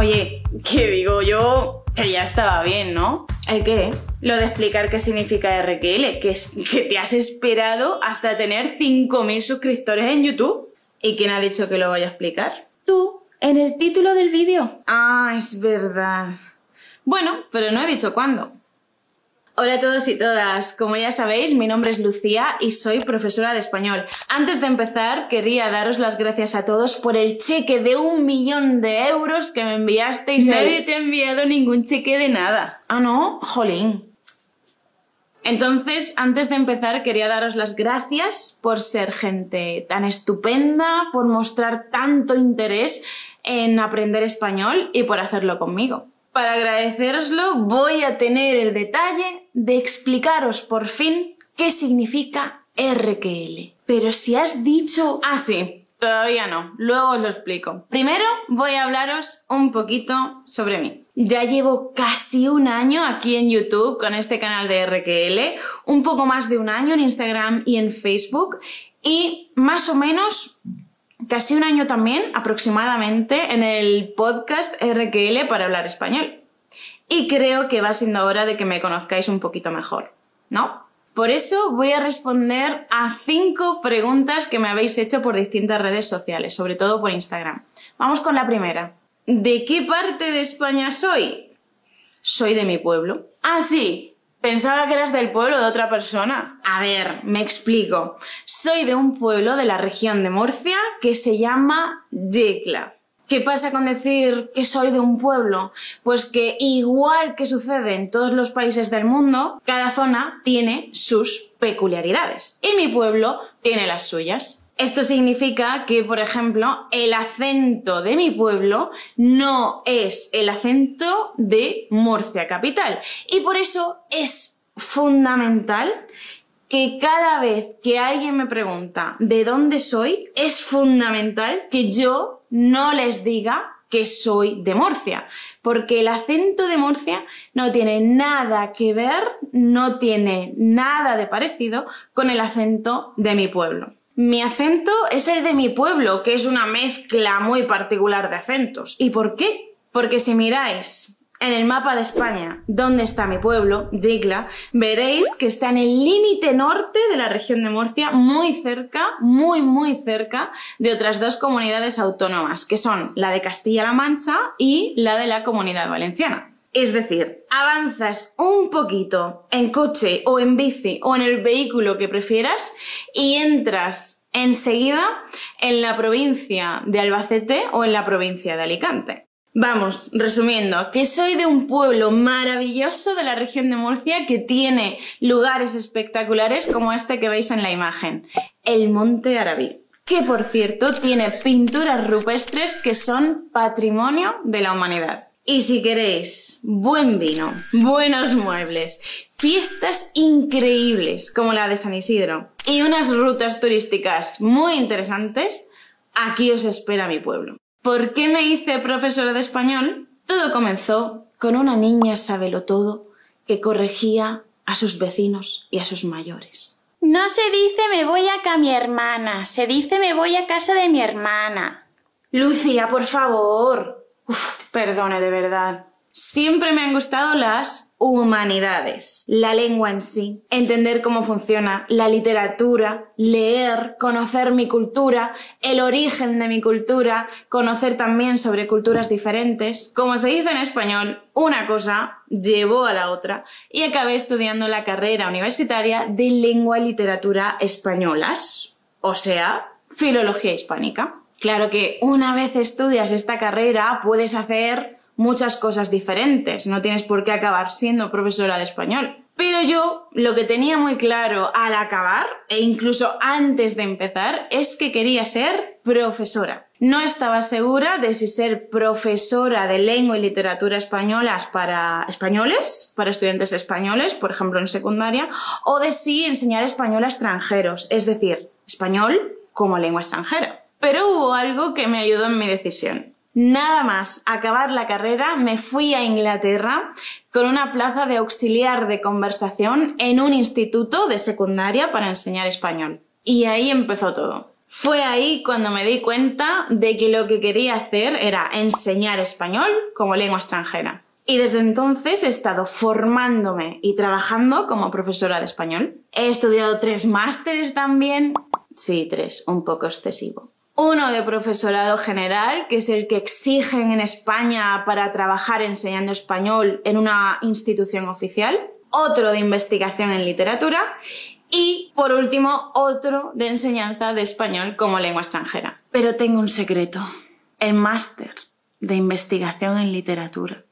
Oye, que digo yo que ya estaba bien, ¿no? ¿El qué? Lo de explicar qué significa RQL, que, es- que te has esperado hasta tener 5.000 suscriptores en YouTube. ¿Y quién ha dicho que lo vaya a explicar? Tú, en el título del vídeo. Ah, es verdad. Bueno, pero no he dicho cuándo. Hola a todos y todas. Como ya sabéis, mi nombre es Lucía y soy profesora de español. Antes de empezar, quería daros las gracias a todos por el cheque de un millón de euros que me enviasteis. Sí. Nadie te ha enviado ningún cheque de nada. Ah, no, jolín. Entonces, antes de empezar, quería daros las gracias por ser gente tan estupenda, por mostrar tanto interés en aprender español y por hacerlo conmigo. Para agradeceroslo, voy a tener el detalle de explicaros por fin qué significa RQL. Pero si has dicho... Ah, sí, todavía no. Luego os lo explico. Primero voy a hablaros un poquito sobre mí. Ya llevo casi un año aquí en YouTube con este canal de RQL, un poco más de un año en Instagram y en Facebook y más o menos casi un año también aproximadamente en el podcast RQL para hablar español. Y creo que va siendo hora de que me conozcáis un poquito mejor, ¿no? Por eso voy a responder a cinco preguntas que me habéis hecho por distintas redes sociales, sobre todo por Instagram. Vamos con la primera. ¿De qué parte de España soy? Soy de mi pueblo. Ah, sí. Pensaba que eras del pueblo de otra persona. A ver, me explico. Soy de un pueblo de la región de Murcia que se llama Yecla. ¿Qué pasa con decir que soy de un pueblo? Pues que igual que sucede en todos los países del mundo, cada zona tiene sus peculiaridades. Y mi pueblo tiene las suyas. Esto significa que, por ejemplo, el acento de mi pueblo no es el acento de Murcia capital. Y por eso es fundamental que cada vez que alguien me pregunta de dónde soy, es fundamental que yo no les diga que soy de Murcia, porque el acento de Murcia no tiene nada que ver, no tiene nada de parecido con el acento de mi pueblo. Mi acento es el de mi pueblo, que es una mezcla muy particular de acentos. ¿Y por qué? Porque si miráis en el mapa de España, ¿dónde está mi pueblo? Yecla, veréis que está en el límite norte de la región de Murcia, muy cerca, muy, muy cerca de otras dos comunidades autónomas, que son la de Castilla-La Mancha y la de la Comunidad Valenciana. Es decir, avanzas un poquito en coche o en bici o en el vehículo que prefieras y entras enseguida en la provincia de Albacete o en la provincia de Alicante. Vamos, resumiendo, que soy de un pueblo maravilloso de la región de Murcia que tiene lugares espectaculares como este que veis en la imagen, el Monte Arabí, que por cierto tiene pinturas rupestres que son patrimonio de la humanidad. Y si queréis buen vino, buenos muebles, fiestas increíbles como la de San Isidro y unas rutas turísticas muy interesantes, aquí os espera mi pueblo. ¿Por qué me hice profesora de español? Todo comenzó con una niña todo que corregía a sus vecinos y a sus mayores. No se dice me voy acá a mi hermana, se dice me voy a casa de mi hermana. Lucía, por favor. Uf, perdone de verdad. Siempre me han gustado las humanidades, la lengua en sí, entender cómo funciona la literatura, leer, conocer mi cultura, el origen de mi cultura, conocer también sobre culturas diferentes. Como se dice en español, una cosa llevó a la otra y acabé estudiando la carrera universitaria de lengua y literatura españolas, o sea, filología hispánica. Claro que una vez estudias esta carrera puedes hacer muchas cosas diferentes, no tienes por qué acabar siendo profesora de español. Pero yo lo que tenía muy claro al acabar, e incluso antes de empezar, es que quería ser profesora. No estaba segura de si ser profesora de lengua y literatura españolas para españoles, para estudiantes españoles, por ejemplo en secundaria, o de si enseñar español a extranjeros, es decir, español como lengua extranjera. Pero hubo algo que me ayudó en mi decisión. Nada más acabar la carrera me fui a Inglaterra con una plaza de auxiliar de conversación en un instituto de secundaria para enseñar español. Y ahí empezó todo. Fue ahí cuando me di cuenta de que lo que quería hacer era enseñar español como lengua extranjera. Y desde entonces he estado formándome y trabajando como profesora de español. He estudiado tres másteres también. Sí, tres, un poco excesivo. Uno de profesorado general, que es el que exigen en España para trabajar enseñando español en una institución oficial. Otro de investigación en literatura. Y, por último, otro de enseñanza de español como lengua extranjera. Pero tengo un secreto. El máster de investigación en literatura.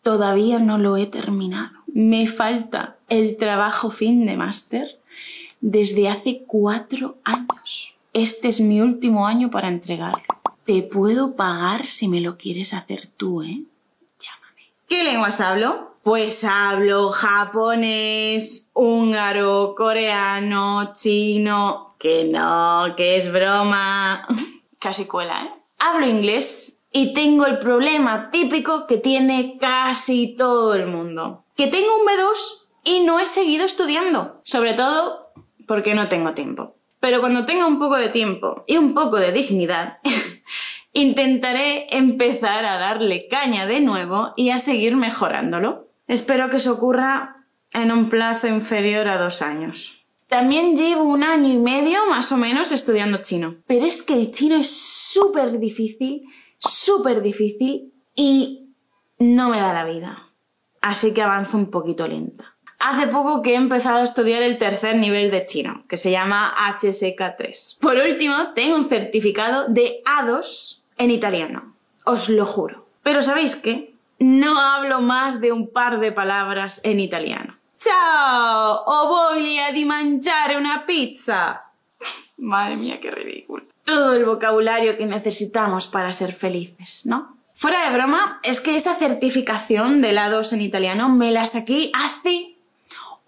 Todavía no lo he terminado. Me falta el trabajo fin de máster desde hace cuatro años. Este es mi último año para entregarlo. Te puedo pagar si me lo quieres hacer tú, ¿eh? Llámame. ¿Qué lenguas hablo? Pues hablo japonés, húngaro, coreano, chino. Que no, que es broma. Casi cuela, ¿eh? Hablo inglés y tengo el problema típico que tiene casi todo el mundo. Que tengo un B2 y no he seguido estudiando. Sobre todo porque no tengo tiempo. Pero cuando tenga un poco de tiempo y un poco de dignidad, intentaré empezar a darle caña de nuevo y a seguir mejorándolo. Espero que eso ocurra en un plazo inferior a dos años. También llevo un año y medio más o menos estudiando chino. Pero es que el chino es súper difícil, súper difícil y no me da la vida. Así que avanzo un poquito lenta. Hace poco que he empezado a estudiar el tercer nivel de chino, que se llama HSK3. Por último, tengo un certificado de A2 en italiano. Os lo juro. Pero ¿sabéis qué? no hablo más de un par de palabras en italiano. Ciao, ho voglia di mangiare una pizza. Madre mía, qué ridículo. Todo el vocabulario que necesitamos para ser felices, ¿no? Fuera de broma, es que esa certificación de la 2 en italiano me la saqué hace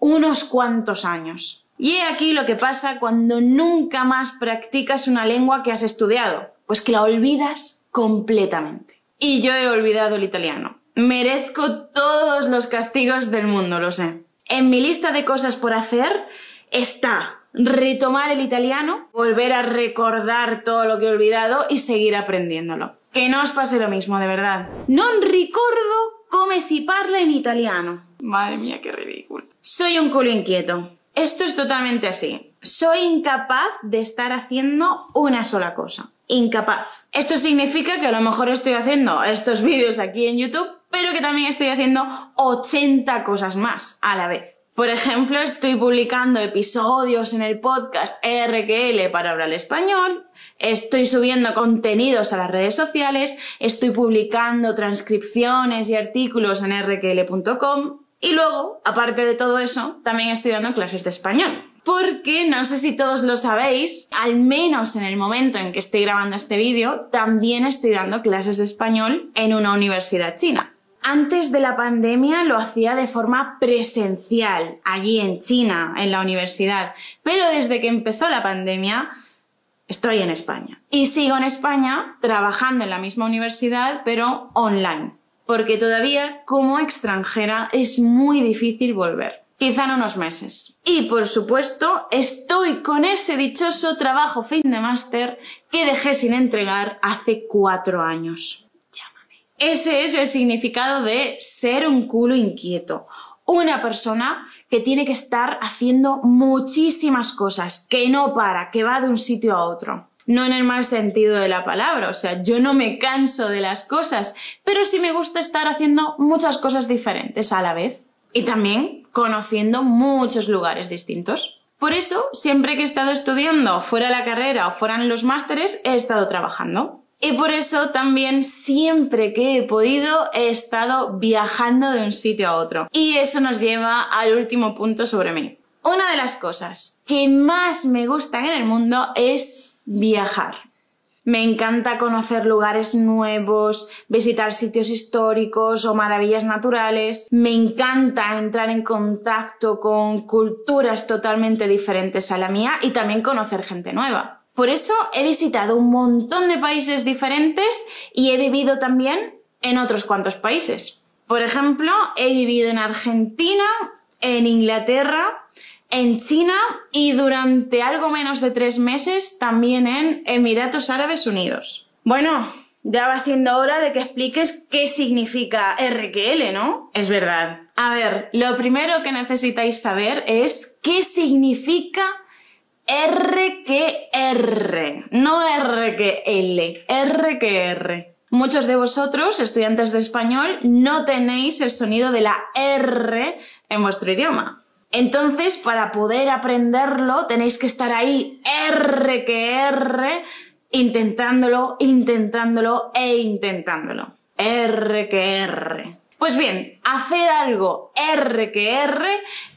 unos cuantos años. Y he aquí lo que pasa cuando nunca más practicas una lengua que has estudiado, pues que la olvidas completamente. Y yo he olvidado el italiano. Merezco todos los castigos del mundo, lo sé. En mi lista de cosas por hacer está retomar el italiano, volver a recordar todo lo que he olvidado y seguir aprendiéndolo. Que no os pase lo mismo, de verdad. Non ricordo come si parla en italiano. Madre mía, qué ridículo. Soy un culo inquieto. Esto es totalmente así. Soy incapaz de estar haciendo una sola cosa. Incapaz. Esto significa que a lo mejor estoy haciendo estos vídeos aquí en YouTube, pero que también estoy haciendo 80 cosas más a la vez. Por ejemplo, estoy publicando episodios en el podcast RQL para hablar español, estoy subiendo contenidos a las redes sociales, estoy publicando transcripciones y artículos en rql.com y luego, aparte de todo eso, también estoy dando clases de español. Porque no sé si todos lo sabéis, al menos en el momento en que estoy grabando este vídeo, también estoy dando clases de español en una universidad china. Antes de la pandemia lo hacía de forma presencial, allí en China, en la universidad, pero desde que empezó la pandemia estoy en España. Y sigo en España trabajando en la misma universidad, pero online, porque todavía como extranjera es muy difícil volver. Quizá en unos meses. Y por supuesto, estoy con ese dichoso trabajo fin de máster que dejé sin entregar hace cuatro años. Ese es el significado de ser un culo inquieto. Una persona que tiene que estar haciendo muchísimas cosas, que no para, que va de un sitio a otro. No en el mal sentido de la palabra, o sea, yo no me canso de las cosas, pero sí me gusta estar haciendo muchas cosas diferentes a la vez. Y también conociendo muchos lugares distintos. Por eso, siempre que he estado estudiando fuera la carrera o fuera en los másteres, he estado trabajando. Y por eso también siempre que he podido he estado viajando de un sitio a otro. Y eso nos lleva al último punto sobre mí. Una de las cosas que más me gustan en el mundo es viajar. Me encanta conocer lugares nuevos, visitar sitios históricos o maravillas naturales. Me encanta entrar en contacto con culturas totalmente diferentes a la mía y también conocer gente nueva. Por eso he visitado un montón de países diferentes y he vivido también en otros cuantos países. Por ejemplo, he vivido en Argentina, en Inglaterra, en China y durante algo menos de tres meses también en Emiratos Árabes Unidos. Bueno, ya va siendo hora de que expliques qué significa RQL, ¿no? Es verdad. A ver, lo primero que necesitáis saber es qué significa R que R, no R que L, R que R. Muchos de vosotros, estudiantes de español, no tenéis el sonido de la R en vuestro idioma. Entonces, para poder aprenderlo, tenéis que estar ahí R que R intentándolo, intentándolo e intentándolo. R que R. Pues bien, hacer algo R que R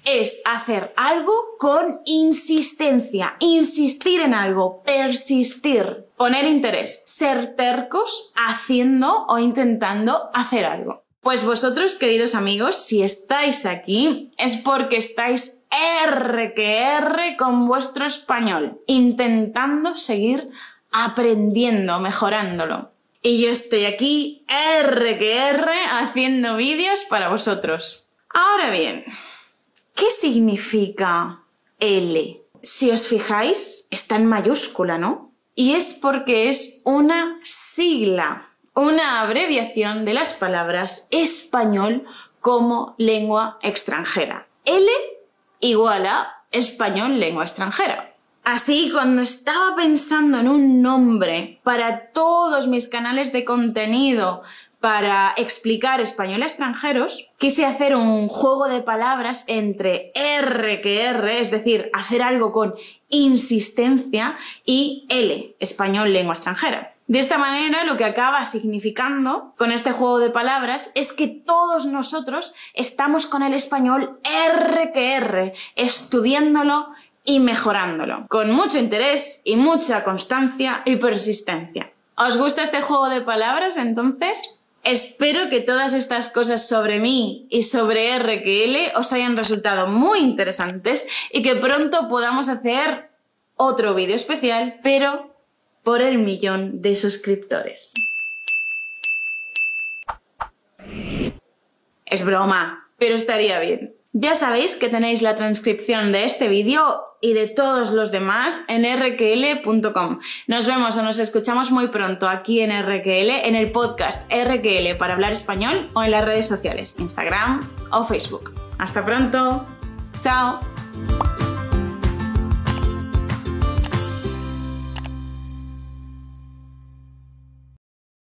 es hacer algo con insistencia, insistir en algo, persistir, poner interés, ser tercos haciendo o intentando hacer algo. Pues vosotros, queridos amigos, si estáis aquí es porque estáis R que R con vuestro español, intentando seguir aprendiendo, mejorándolo. Y yo estoy aquí, R que R, haciendo vídeos para vosotros. Ahora bien, ¿qué significa L? Si os fijáis, está en mayúscula, ¿no? Y es porque es una sigla, una abreviación de las palabras español como lengua extranjera. L igual a español lengua extranjera. Así, cuando estaba pensando en un nombre para todos mis canales de contenido para explicar español a extranjeros, quise hacer un juego de palabras entre R que R, es decir, hacer algo con insistencia, y L, español lengua extranjera. De esta manera, lo que acaba significando con este juego de palabras es que todos nosotros estamos con el español R que R, estudiándolo y mejorándolo, con mucho interés y mucha constancia y persistencia. ¿Os gusta este juego de palabras entonces? Espero que todas estas cosas sobre mí y sobre RQL os hayan resultado muy interesantes y que pronto podamos hacer otro vídeo especial, pero por el millón de suscriptores. Es broma, pero estaría bien. Ya sabéis que tenéis la transcripción de este vídeo y de todos los demás en rql.com. Nos vemos o nos escuchamos muy pronto aquí en RQL, en el podcast RQL para hablar español o en las redes sociales, Instagram o Facebook. Hasta pronto. Chao.